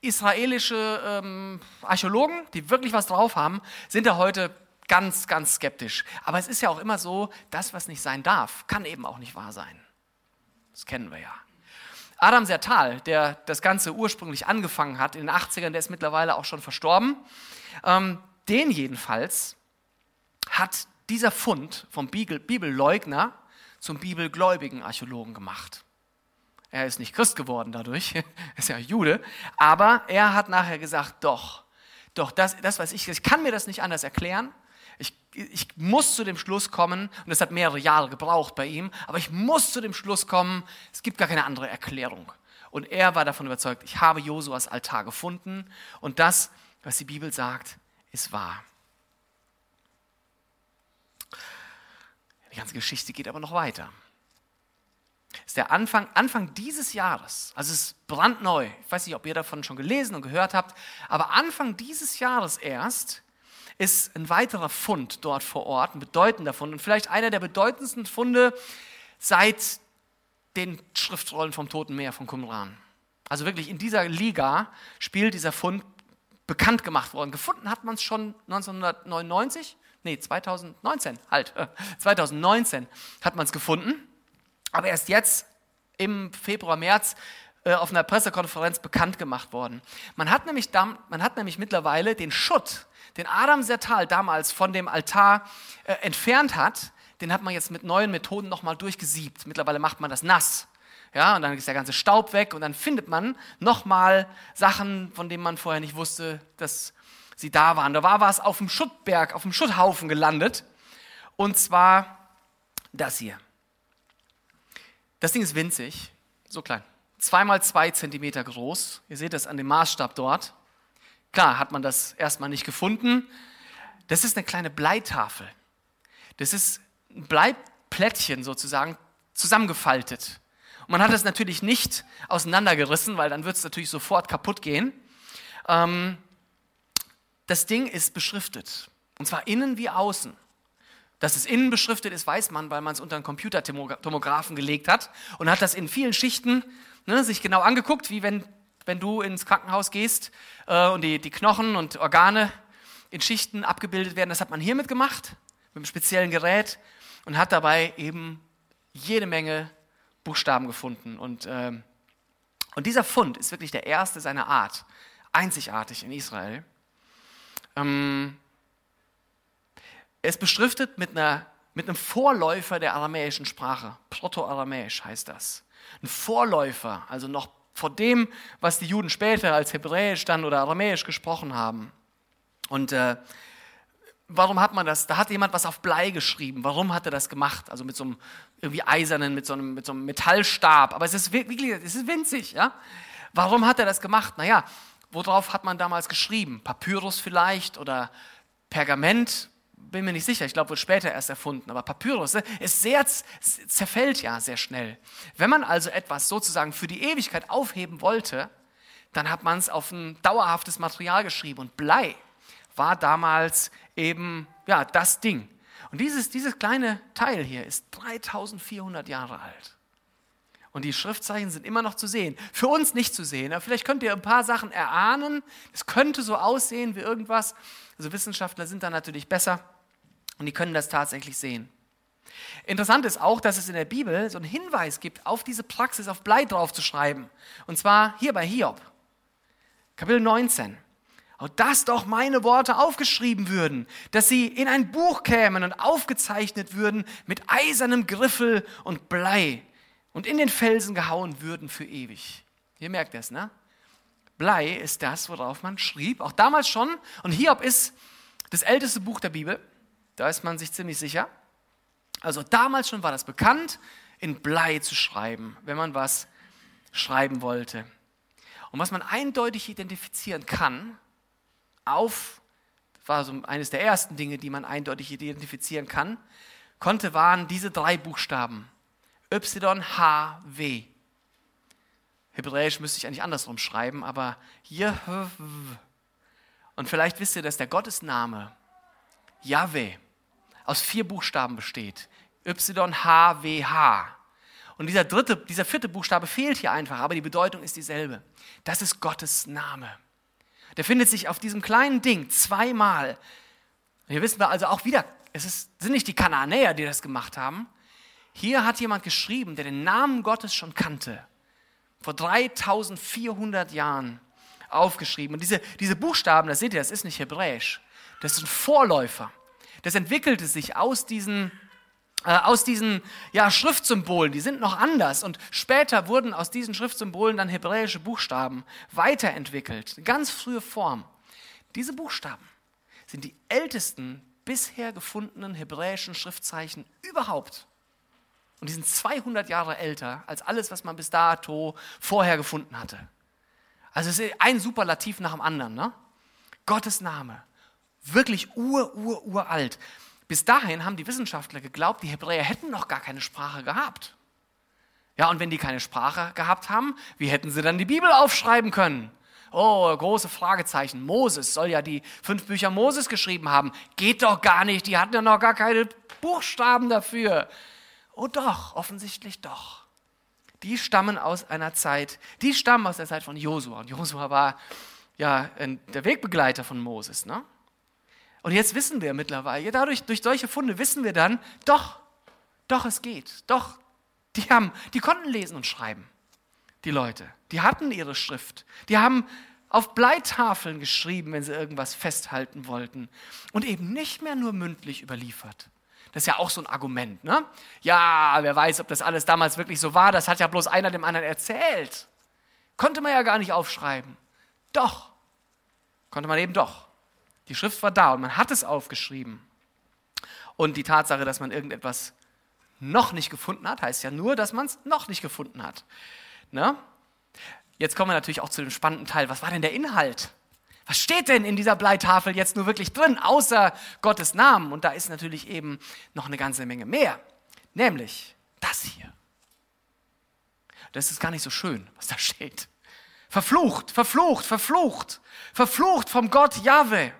israelische ähm, Archäologen, die wirklich was drauf haben, sind da heute ganz, ganz skeptisch. Aber es ist ja auch immer so, das, was nicht sein darf, kann eben auch nicht wahr sein. Das kennen wir ja. Adam Sertal, der das Ganze ursprünglich angefangen hat in den 80ern, der ist mittlerweile auch schon verstorben. Ähm, den jedenfalls hat dieser Fund vom Bibelleugner zum bibelgläubigen Archäologen gemacht. Er ist nicht Christ geworden dadurch, (laughs) er ist ja Jude, aber er hat nachher gesagt, doch, doch, das, das was ich, ich kann mir das nicht anders erklären. Ich, ich muss zu dem Schluss kommen, und das hat mehrere Jahre gebraucht bei ihm, aber ich muss zu dem Schluss kommen, es gibt gar keine andere Erklärung. Und er war davon überzeugt, ich habe Josuas Altar gefunden und das, was die Bibel sagt, ist wahr. Die ganze Geschichte geht aber noch weiter. Es ist der Anfang, Anfang dieses Jahres, also es ist brandneu. Ich weiß nicht, ob ihr davon schon gelesen und gehört habt, aber Anfang dieses Jahres erst ist ein weiterer Fund dort vor Ort, ein bedeutender Fund und vielleicht einer der bedeutendsten Funde seit den Schriftrollen vom Toten Meer von Qumran. Also wirklich in dieser Liga spielt dieser Fund bekannt gemacht worden. Gefunden hat man es schon 1999, nee, 2019, halt, (laughs) 2019 hat man es gefunden, aber erst jetzt im Februar, März äh, auf einer Pressekonferenz bekannt gemacht worden. Man hat, nämlich, man hat nämlich mittlerweile den Schutt, den Adam Sertal damals von dem Altar äh, entfernt hat, den hat man jetzt mit neuen Methoden nochmal durchgesiebt. Mittlerweile macht man das nass. Ja, und dann ist der ganze Staub weg und dann findet man nochmal Sachen, von denen man vorher nicht wusste, dass sie da waren. Da war was auf dem Schuttberg, auf dem Schutthaufen gelandet. Und zwar das hier. Das Ding ist winzig, so klein. Zweimal zwei Zentimeter groß. Ihr seht das an dem Maßstab dort. Klar hat man das erstmal nicht gefunden. Das ist eine kleine Bleitafel. Das ist ein Bleiplättchen sozusagen zusammengefaltet. Und man hat es natürlich nicht auseinandergerissen, weil dann wird es natürlich sofort kaputt gehen. Ähm, das Ding ist beschriftet. Und zwar innen wie außen. Dass es innen beschriftet ist, weiß man, weil man es unter einen Computertomographen gelegt hat und hat das in vielen Schichten ne, sich genau angeguckt, wie wenn, wenn du ins Krankenhaus gehst äh, und die, die Knochen und Organe in Schichten abgebildet werden. Das hat man hiermit gemacht, mit einem speziellen Gerät und hat dabei eben jede Menge Buchstaben gefunden. Und, äh, und dieser Fund ist wirklich der erste seiner Art, einzigartig in Israel. Ähm, er ist beschriftet mit, einer, mit einem Vorläufer der aramäischen Sprache. Proto-Aramäisch heißt das. Ein Vorläufer, also noch vor dem, was die Juden später als Hebräisch dann oder Aramäisch gesprochen haben. Und äh, warum hat man das? Da hat jemand was auf Blei geschrieben. Warum hat er das gemacht? Also mit so einem irgendwie eisernen, mit so einem, mit so einem Metallstab. Aber es ist wirklich, es ist winzig, ja? Warum hat er das gemacht? Naja, worauf hat man damals geschrieben? Papyrus vielleicht oder Pergament? Bin mir nicht sicher. Ich glaube, wird später erst erfunden. Aber Papyrus ne, ist sehr, zerfällt ja sehr schnell. Wenn man also etwas sozusagen für die Ewigkeit aufheben wollte, dann hat man es auf ein dauerhaftes Material geschrieben. Und Blei war damals eben ja, das Ding. Und dieses, dieses kleine Teil hier ist 3400 Jahre alt. Und die Schriftzeichen sind immer noch zu sehen. Für uns nicht zu sehen. Aber vielleicht könnt ihr ein paar Sachen erahnen. Es könnte so aussehen wie irgendwas. Also Wissenschaftler sind da natürlich besser und die können das tatsächlich sehen. Interessant ist auch, dass es in der Bibel so einen Hinweis gibt, auf diese Praxis auf Blei draufzuschreiben. Und zwar hier bei Hiob, Kapitel 19. Und dass doch meine Worte aufgeschrieben würden, dass sie in ein Buch kämen und aufgezeichnet würden mit eisernem Griffel und Blei und in den Felsen gehauen würden für ewig. Ihr merkt das, ne? Blei ist das, worauf man schrieb, auch damals schon. Und Hiob ist das älteste Buch der Bibel, da ist man sich ziemlich sicher. Also damals schon war das bekannt, in Blei zu schreiben, wenn man was schreiben wollte. Und was man eindeutig identifizieren kann, auf, war so eines der ersten Dinge, die man eindeutig identifizieren kann, konnte, waren diese drei Buchstaben. Y, H, W. Hebräisch müsste ich eigentlich andersrum schreiben, aber hier. Und vielleicht wisst ihr, dass der Gottesname Yahweh aus vier Buchstaben besteht. Y, H, W, H. Und dieser dritte, dieser vierte Buchstabe fehlt hier einfach, aber die Bedeutung ist dieselbe. Das ist Gottes Name. Der findet sich auf diesem kleinen Ding zweimal. Hier wissen wir also auch wieder, es ist, sind nicht die Kananäer, die das gemacht haben. Hier hat jemand geschrieben, der den Namen Gottes schon kannte. Vor 3400 Jahren aufgeschrieben. Und diese, diese Buchstaben, das seht ihr, das ist nicht hebräisch. Das sind Vorläufer. Das entwickelte sich aus diesen aus diesen ja, Schriftsymbolen, die sind noch anders. Und später wurden aus diesen Schriftsymbolen dann hebräische Buchstaben weiterentwickelt. Ganz frühe Form. Diese Buchstaben sind die ältesten bisher gefundenen hebräischen Schriftzeichen überhaupt. Und die sind 200 Jahre älter als alles, was man bis dato vorher gefunden hatte. Also es ist ein Superlativ nach dem anderen. Ne? Gottes Name. Wirklich ur, ur, uralt. Bis dahin haben die Wissenschaftler geglaubt, die Hebräer hätten noch gar keine Sprache gehabt. Ja, und wenn die keine Sprache gehabt haben, wie hätten sie dann die Bibel aufschreiben können? Oh, große Fragezeichen. Moses soll ja die fünf Bücher Moses geschrieben haben. Geht doch gar nicht, die hatten ja noch gar keine Buchstaben dafür. Oh doch, offensichtlich doch. Die stammen aus einer Zeit, die stammen aus der Zeit von Josua. Und Josua war ja der Wegbegleiter von Moses. Ne? Und jetzt wissen wir mittlerweile, dadurch, durch solche Funde wissen wir dann, doch, doch, es geht. Doch, die, haben, die konnten lesen und schreiben, die Leute. Die hatten ihre Schrift. Die haben auf Bleitafeln geschrieben, wenn sie irgendwas festhalten wollten. Und eben nicht mehr nur mündlich überliefert. Das ist ja auch so ein Argument. Ne? Ja, wer weiß, ob das alles damals wirklich so war. Das hat ja bloß einer dem anderen erzählt. Konnte man ja gar nicht aufschreiben. Doch, konnte man eben doch. Die Schrift war da und man hat es aufgeschrieben. Und die Tatsache, dass man irgendetwas noch nicht gefunden hat, heißt ja nur, dass man es noch nicht gefunden hat. Ne? Jetzt kommen wir natürlich auch zu dem spannenden Teil. Was war denn der Inhalt? Was steht denn in dieser Bleitafel jetzt nur wirklich drin, außer Gottes Namen? Und da ist natürlich eben noch eine ganze Menge mehr. Nämlich das hier. Das ist gar nicht so schön, was da steht. Verflucht, verflucht, verflucht, verflucht vom Gott Jahwe.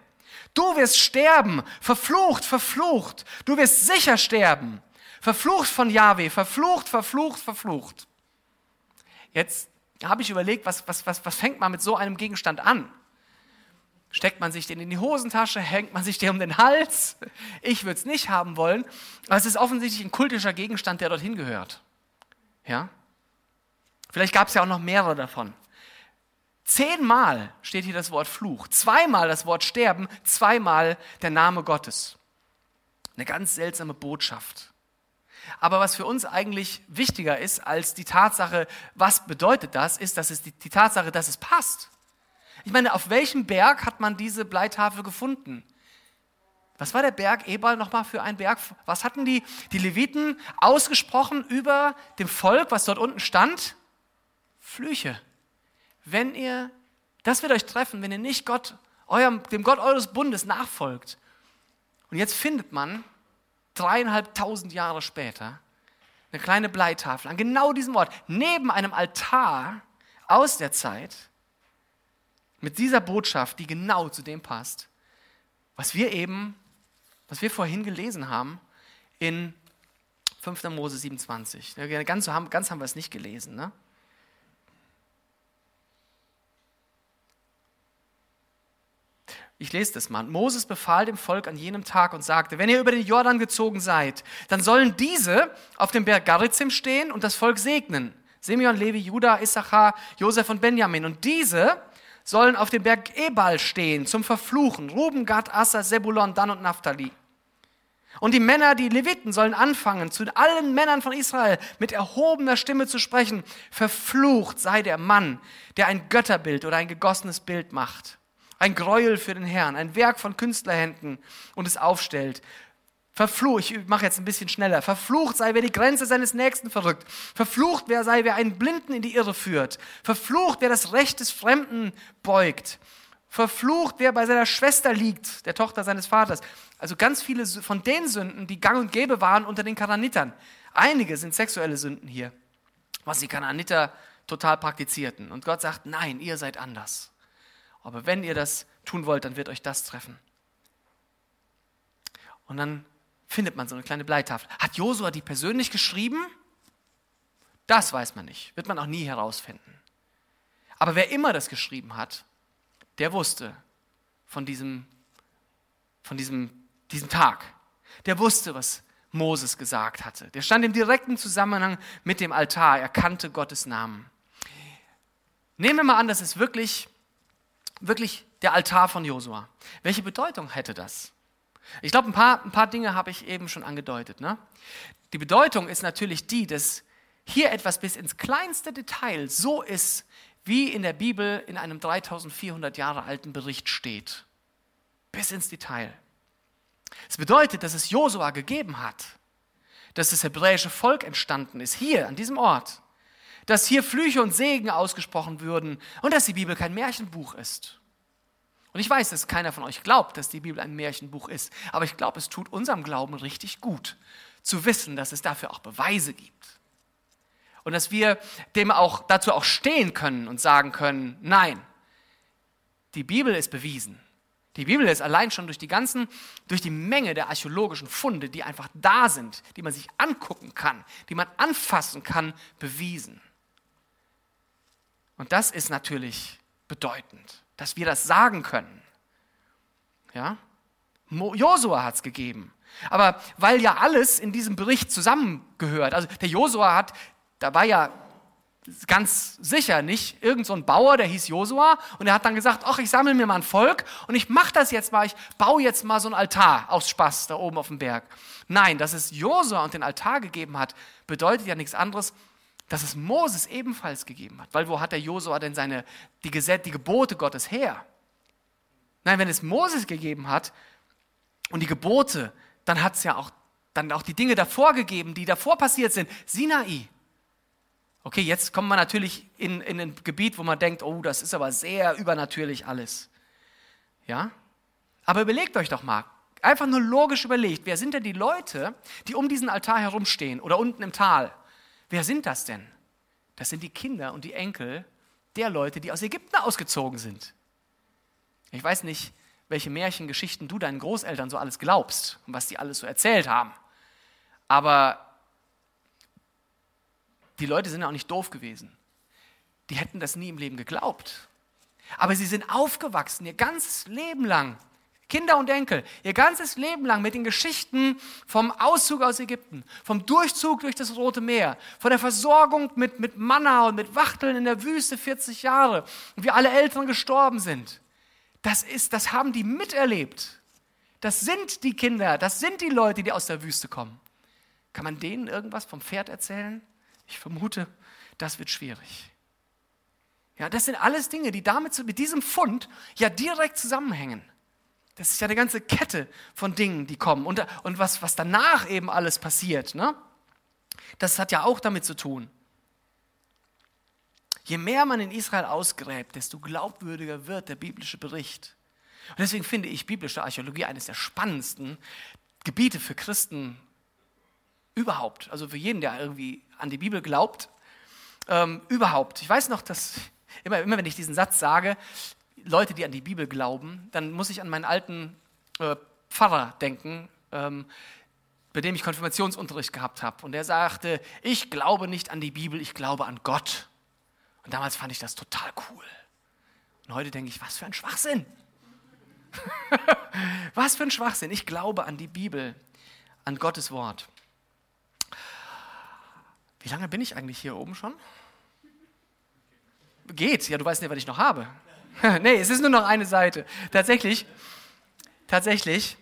Du wirst sterben, verflucht, verflucht. Du wirst sicher sterben. Verflucht von Yahweh, verflucht, verflucht, verflucht. Jetzt habe ich überlegt, was, was, was, was fängt man mit so einem Gegenstand an? Steckt man sich den in die Hosentasche, hängt man sich den um den Hals? Ich würde es nicht haben wollen, aber es ist offensichtlich ein kultischer Gegenstand, der dorthin gehört. Ja? Vielleicht gab es ja auch noch mehrere davon. Zehnmal steht hier das Wort Fluch, zweimal das Wort Sterben, zweimal der Name Gottes. Eine ganz seltsame Botschaft. Aber was für uns eigentlich wichtiger ist als die Tatsache, was bedeutet das, ist, dass es die, die Tatsache, dass es passt. Ich meine, auf welchem Berg hat man diese Bleitafel gefunden? Was war der Berg Ebal nochmal für ein Berg? Was hatten die, die Leviten ausgesprochen über dem Volk, was dort unten stand? Flüche wenn ihr, das wird euch treffen, wenn ihr nicht Gott, eurem, dem Gott eures Bundes nachfolgt. Und jetzt findet man dreieinhalbtausend Jahre später eine kleine Bleitafel an genau diesem Ort, neben einem Altar aus der Zeit, mit dieser Botschaft, die genau zu dem passt, was wir eben was wir vorhin gelesen haben in 5. Mose 27. Ganz, ganz haben wir es nicht gelesen. Ne? Ich lese das mal. Moses befahl dem Volk an jenem Tag und sagte, wenn ihr über den Jordan gezogen seid, dann sollen diese auf dem Berg Garizim stehen und das Volk segnen. Simeon, Levi, Judah, Issachar, Josef und Benjamin. Und diese sollen auf dem Berg Ebal stehen zum Verfluchen. Ruben, Gad, Asser, Sebulon, Dan und Naphtali. Und die Männer, die Leviten, sollen anfangen, zu allen Männern von Israel mit erhobener Stimme zu sprechen. Verflucht sei der Mann, der ein Götterbild oder ein gegossenes Bild macht. Ein Gräuel für den Herrn, ein Werk von Künstlerhänden und es aufstellt. Verflucht, ich mache jetzt ein bisschen schneller. Verflucht sei, wer die Grenze seines Nächsten verrückt. Verflucht wer sei, wer einen Blinden in die Irre führt. Verflucht, wer das Recht des Fremden beugt. Verflucht, wer bei seiner Schwester liegt, der Tochter seines Vaters. Also ganz viele von den Sünden, die gang und gäbe waren unter den Kananitern. Einige sind sexuelle Sünden hier, was die Kananiter total praktizierten. Und Gott sagt, nein, ihr seid anders. Aber wenn ihr das tun wollt, dann wird euch das treffen. Und dann findet man so eine kleine Bleitafel. Hat Josua die persönlich geschrieben? Das weiß man nicht, wird man auch nie herausfinden. Aber wer immer das geschrieben hat, der wusste von diesem, von diesem, diesem Tag. Der wusste, was Moses gesagt hatte. Der stand im direkten Zusammenhang mit dem Altar. Er kannte Gottes Namen. Nehmen wir mal an, das ist wirklich, wirklich der Altar von Josua. Welche Bedeutung hätte das? Ich glaube, ein paar, ein paar Dinge habe ich eben schon angedeutet. Ne? Die Bedeutung ist natürlich die, dass hier etwas bis ins kleinste Detail so ist, wie in der Bibel in einem 3400 Jahre alten Bericht steht. Bis ins Detail. Es bedeutet, dass es Josua gegeben hat, dass das hebräische Volk entstanden ist, hier an diesem Ort, dass hier Flüche und Segen ausgesprochen würden und dass die Bibel kein Märchenbuch ist. Und ich weiß, dass keiner von euch glaubt, dass die Bibel ein Märchenbuch ist, aber ich glaube, es tut unserem Glauben richtig gut, zu wissen, dass es dafür auch Beweise gibt und dass wir dem auch, dazu auch stehen können und sagen können, nein, die Bibel ist bewiesen. Die Bibel ist allein schon durch die ganzen, durch die Menge der archäologischen Funde, die einfach da sind, die man sich angucken kann, die man anfassen kann, bewiesen. Und das ist natürlich bedeutend, dass wir das sagen können. Ja? Josua hat es gegeben. Aber weil ja alles in diesem Bericht zusammengehört, also der Josua hat da war ja ganz sicher nicht irgend so ein Bauer, der hieß Josua und er hat dann gesagt, ach, ich sammle mir mal ein Volk und ich mache das jetzt mal, ich baue jetzt mal so ein Altar aus Spaß da oben auf dem Berg. Nein, dass es Josua und den Altar gegeben hat, bedeutet ja nichts anderes, dass es Moses ebenfalls gegeben hat. Weil wo hat der Josua denn seine, die, Gesetze, die Gebote Gottes her? Nein, wenn es Moses gegeben hat und die Gebote, dann hat es ja auch, dann auch die Dinge davor gegeben, die davor passiert sind. Sinai, Okay, jetzt kommen wir natürlich in, in ein Gebiet, wo man denkt, oh, das ist aber sehr übernatürlich alles. Ja? Aber überlegt euch doch mal, einfach nur logisch überlegt, wer sind denn die Leute, die um diesen Altar herumstehen oder unten im Tal? Wer sind das denn? Das sind die Kinder und die Enkel der Leute, die aus Ägypten ausgezogen sind. Ich weiß nicht, welche Märchengeschichten du deinen Großeltern so alles glaubst und was die alles so erzählt haben. Aber die Leute sind auch nicht doof gewesen. Die hätten das nie im Leben geglaubt. Aber sie sind aufgewachsen, ihr ganzes Leben lang, Kinder und Enkel, ihr ganzes Leben lang mit den Geschichten vom Auszug aus Ägypten, vom Durchzug durch das Rote Meer, von der Versorgung mit, mit Manna und mit Wachteln in der Wüste 40 Jahre und wie alle Eltern gestorben sind. Das, ist, das haben die miterlebt. Das sind die Kinder, das sind die Leute, die aus der Wüste kommen. Kann man denen irgendwas vom Pferd erzählen? Ich vermute, das wird schwierig. Ja, das sind alles Dinge, die damit mit diesem Fund ja direkt zusammenhängen. Das ist ja eine ganze Kette von Dingen, die kommen. Und, und was, was danach eben alles passiert, ne? das hat ja auch damit zu tun. Je mehr man in Israel ausgräbt, desto glaubwürdiger wird der biblische Bericht. Und deswegen finde ich biblische Archäologie eines der spannendsten Gebiete für Christen überhaupt. Also für jeden, der irgendwie an die Bibel glaubt, ähm, überhaupt. Ich weiß noch, dass immer, immer wenn ich diesen Satz sage, Leute, die an die Bibel glauben, dann muss ich an meinen alten äh, Pfarrer denken, ähm, bei dem ich Konfirmationsunterricht gehabt habe. Und der sagte, ich glaube nicht an die Bibel, ich glaube an Gott. Und damals fand ich das total cool. Und heute denke ich, was für ein Schwachsinn. (laughs) was für ein Schwachsinn. Ich glaube an die Bibel, an Gottes Wort. Wie lange bin ich eigentlich hier oben schon? Geht, ja, du weißt nicht, was ich noch habe. (laughs) nee, es ist nur noch eine Seite. Tatsächlich, tatsächlich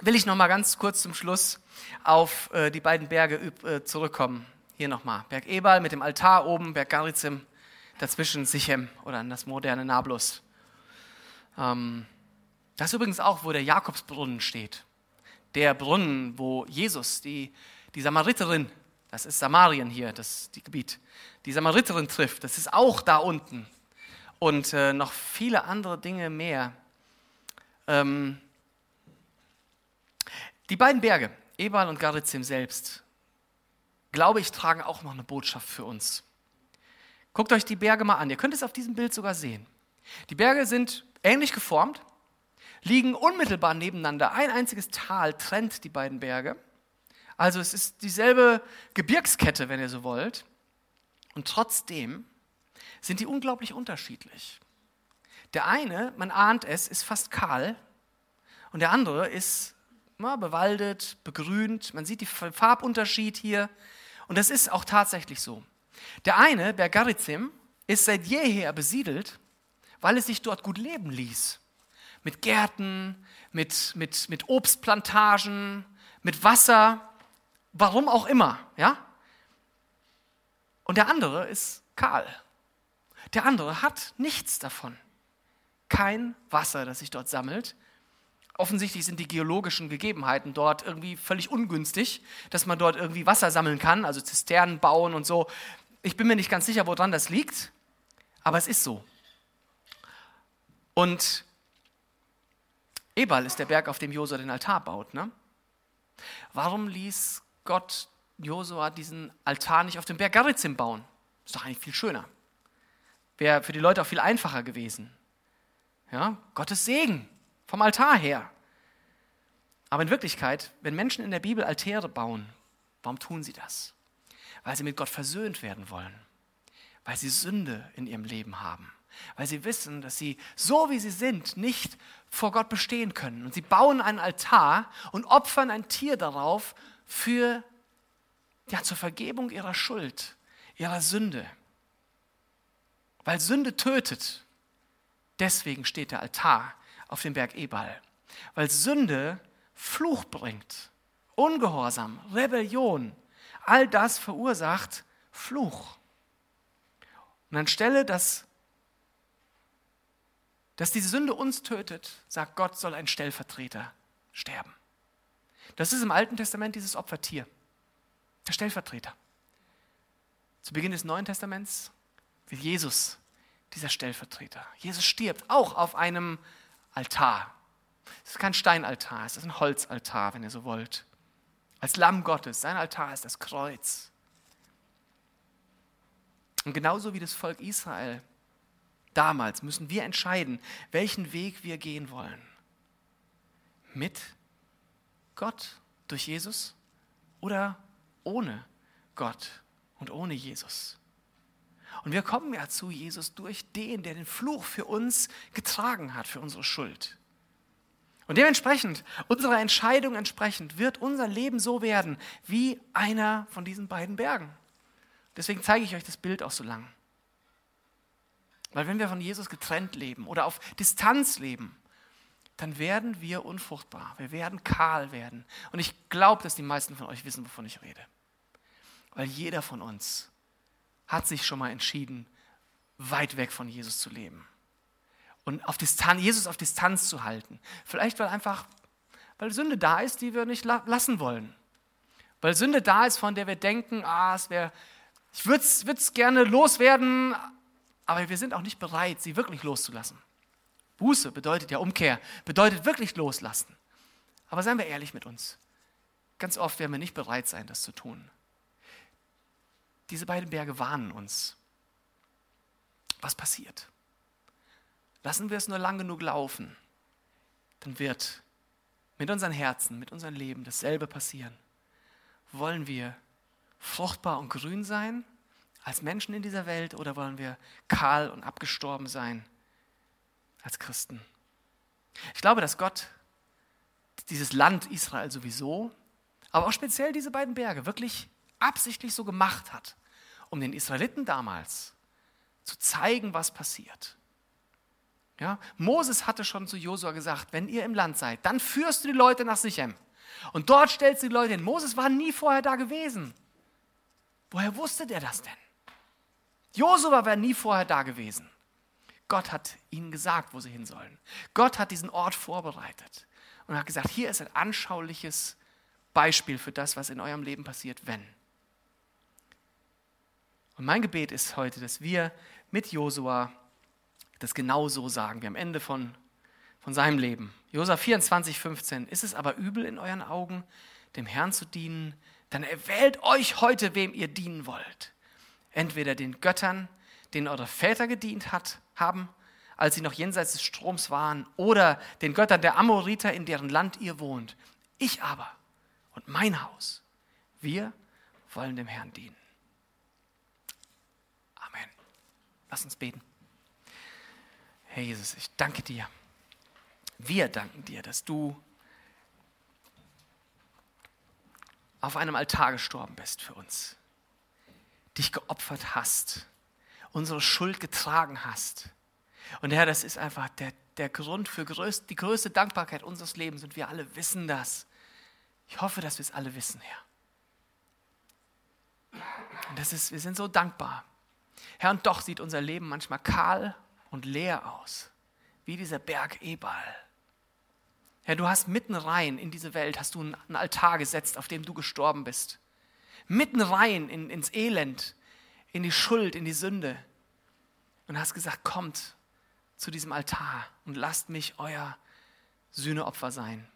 will ich noch mal ganz kurz zum Schluss auf äh, die beiden Berge äh, zurückkommen. Hier nochmal. Berg Ebal mit dem Altar oben, Berg Garizim, dazwischen Sichem oder das moderne Nablus. Ähm, das ist übrigens auch, wo der Jakobsbrunnen steht. Der Brunnen, wo Jesus, die, die Samariterin, das ist Samarien hier, das die Gebiet, die Samariterin trifft, das ist auch da unten. Und äh, noch viele andere Dinge mehr. Ähm, die beiden Berge, Ebal und Garizim selbst, glaube ich, tragen auch noch eine Botschaft für uns. Guckt euch die Berge mal an. Ihr könnt es auf diesem Bild sogar sehen. Die Berge sind ähnlich geformt, liegen unmittelbar nebeneinander. Ein einziges Tal trennt die beiden Berge. Also es ist dieselbe Gebirgskette, wenn ihr so wollt. Und trotzdem sind die unglaublich unterschiedlich. Der eine, man ahnt es, ist fast kahl und der andere ist na, bewaldet, begrünt. Man sieht den Farbunterschied hier. Und das ist auch tatsächlich so. Der eine, Bergarizim, ist seit jeher besiedelt, weil es sich dort gut leben ließ. Mit Gärten, mit, mit, mit Obstplantagen, mit Wasser, warum auch immer. Ja? Und der andere ist kahl. Der andere hat nichts davon. Kein Wasser, das sich dort sammelt, Offensichtlich sind die geologischen Gegebenheiten dort irgendwie völlig ungünstig, dass man dort irgendwie Wasser sammeln kann, also Zisternen bauen und so. Ich bin mir nicht ganz sicher, woran das liegt, aber es ist so. Und Ebal ist der Berg, auf dem Josua den Altar baut. Ne? Warum ließ Gott Josua diesen Altar nicht auf dem Berg Garizim bauen? Ist doch eigentlich viel schöner. Wäre für die Leute auch viel einfacher gewesen. Ja, Gottes Segen vom Altar her. Aber in Wirklichkeit, wenn Menschen in der Bibel Altäre bauen, warum tun sie das? Weil sie mit Gott versöhnt werden wollen, weil sie Sünde in ihrem Leben haben, weil sie wissen, dass sie so wie sie sind nicht vor Gott bestehen können. Und sie bauen einen Altar und opfern ein Tier darauf für ja, zur Vergebung ihrer Schuld, ihrer Sünde. Weil Sünde tötet. Deswegen steht der Altar auf dem Berg Ebal. Weil Sünde Fluch bringt, Ungehorsam, Rebellion, all das verursacht Fluch. Und anstelle, dass, dass diese Sünde uns tötet, sagt Gott, soll ein Stellvertreter sterben. Das ist im Alten Testament dieses Opfertier, der Stellvertreter. Zu Beginn des Neuen Testaments wird Jesus dieser Stellvertreter. Jesus stirbt auch auf einem Altar. Es ist kein Steinaltar, es ist ein Holzaltar, wenn ihr so wollt. Als Lamm Gottes. Sein Altar ist das Kreuz. Und genauso wie das Volk Israel damals müssen wir entscheiden, welchen Weg wir gehen wollen. Mit Gott durch Jesus oder ohne Gott und ohne Jesus. Und wir kommen ja zu Jesus durch den, der den Fluch für uns getragen hat, für unsere Schuld. Und dementsprechend, unserer Entscheidung entsprechend, wird unser Leben so werden wie einer von diesen beiden Bergen. Deswegen zeige ich euch das Bild auch so lang. Weil wenn wir von Jesus getrennt leben oder auf Distanz leben, dann werden wir unfruchtbar. Wir werden kahl werden. Und ich glaube, dass die meisten von euch wissen, wovon ich rede. Weil jeder von uns hat sich schon mal entschieden, weit weg von Jesus zu leben. Und auf Distanz, Jesus auf Distanz zu halten. Vielleicht, weil einfach, weil Sünde da ist, die wir nicht lassen wollen. Weil Sünde da ist, von der wir denken, ah, es wäre, ich würde es gerne loswerden, aber wir sind auch nicht bereit, sie wirklich loszulassen. Buße bedeutet ja Umkehr, bedeutet wirklich loslassen. Aber seien wir ehrlich mit uns. Ganz oft werden wir nicht bereit sein, das zu tun. Diese beiden Berge warnen uns. Was passiert? Lassen wir es nur lang genug laufen, dann wird mit unseren Herzen, mit unserem Leben dasselbe passieren? Wollen wir fruchtbar und grün sein als Menschen in dieser Welt oder wollen wir kahl und abgestorben sein als Christen? Ich glaube, dass Gott dieses Land Israel sowieso, aber auch speziell diese beiden Berge wirklich absichtlich so gemacht hat, um den Israeliten damals zu zeigen, was passiert. Ja, Moses hatte schon zu Josua gesagt, wenn ihr im Land seid, dann führst du die Leute nach Sichem. Und dort stellst du die Leute hin. Moses war nie vorher da gewesen. Woher wusste der das denn? Josua war nie vorher da gewesen. Gott hat ihnen gesagt, wo sie hin sollen. Gott hat diesen Ort vorbereitet und hat gesagt, hier ist ein anschauliches Beispiel für das, was in eurem Leben passiert, wenn. Und mein Gebet ist heute, dass wir mit Josua das genauso sagen, wie am Ende von, von seinem Leben. Josua 24, 15. Ist es aber übel in euren Augen, dem Herrn zu dienen, dann erwählt euch heute, wem ihr dienen wollt. Entweder den Göttern, denen eure Väter gedient hat, haben, als sie noch jenseits des Stroms waren, oder den Göttern der Amoriter, in deren Land ihr wohnt. Ich aber und mein Haus, wir wollen dem Herrn dienen. Amen. Lass uns beten. Herr Jesus, ich danke dir. Wir danken dir, dass du auf einem Altar gestorben bist für uns, dich geopfert hast, unsere Schuld getragen hast. Und Herr, das ist einfach der, der Grund für größt, die größte Dankbarkeit unseres Lebens und wir alle wissen das. Ich hoffe, dass wir es alle wissen, Herr. Und das ist, wir sind so dankbar. Herr, und doch sieht unser Leben manchmal kahl und leer aus, wie dieser Berg Ebal. Herr, du hast mitten rein in diese Welt, hast du einen Altar gesetzt, auf dem du gestorben bist. Mitten rein in, ins Elend, in die Schuld, in die Sünde. Und hast gesagt, kommt zu diesem Altar und lasst mich euer Sühneopfer sein.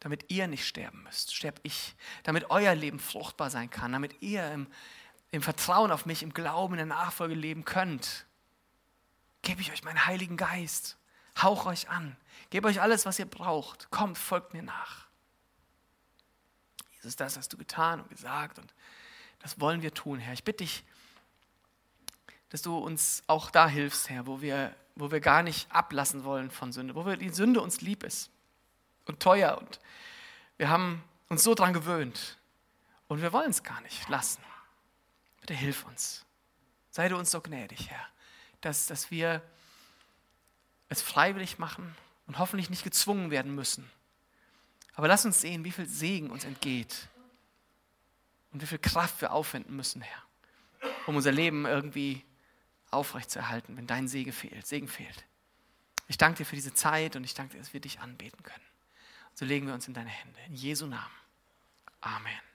Damit ihr nicht sterben müsst, sterb ich. Damit euer Leben fruchtbar sein kann. Damit ihr im, im Vertrauen auf mich, im Glauben, in der Nachfolge leben könnt gebe ich euch meinen Heiligen Geist. Hauch euch an. Gebe euch alles, was ihr braucht. Kommt, folgt mir nach. Jesus, das hast du getan und gesagt und das wollen wir tun, Herr. Ich bitte dich, dass du uns auch da hilfst, Herr, wo wir, wo wir gar nicht ablassen wollen von Sünde, wo wir die Sünde uns lieb ist und teuer und wir haben uns so dran gewöhnt und wir wollen es gar nicht lassen. Bitte hilf uns. Sei du uns so gnädig, Herr dass, dass wir es freiwillig machen und hoffentlich nicht gezwungen werden müssen. Aber lass uns sehen, wie viel Segen uns entgeht und wie viel Kraft wir aufwenden müssen, Herr, um unser Leben irgendwie aufrechtzuerhalten, wenn dein Segen fehlt. Segen fehlt. Ich danke dir für diese Zeit und ich danke dir, dass wir dich anbeten können. so legen wir uns in deine Hände. In Jesu Namen. Amen.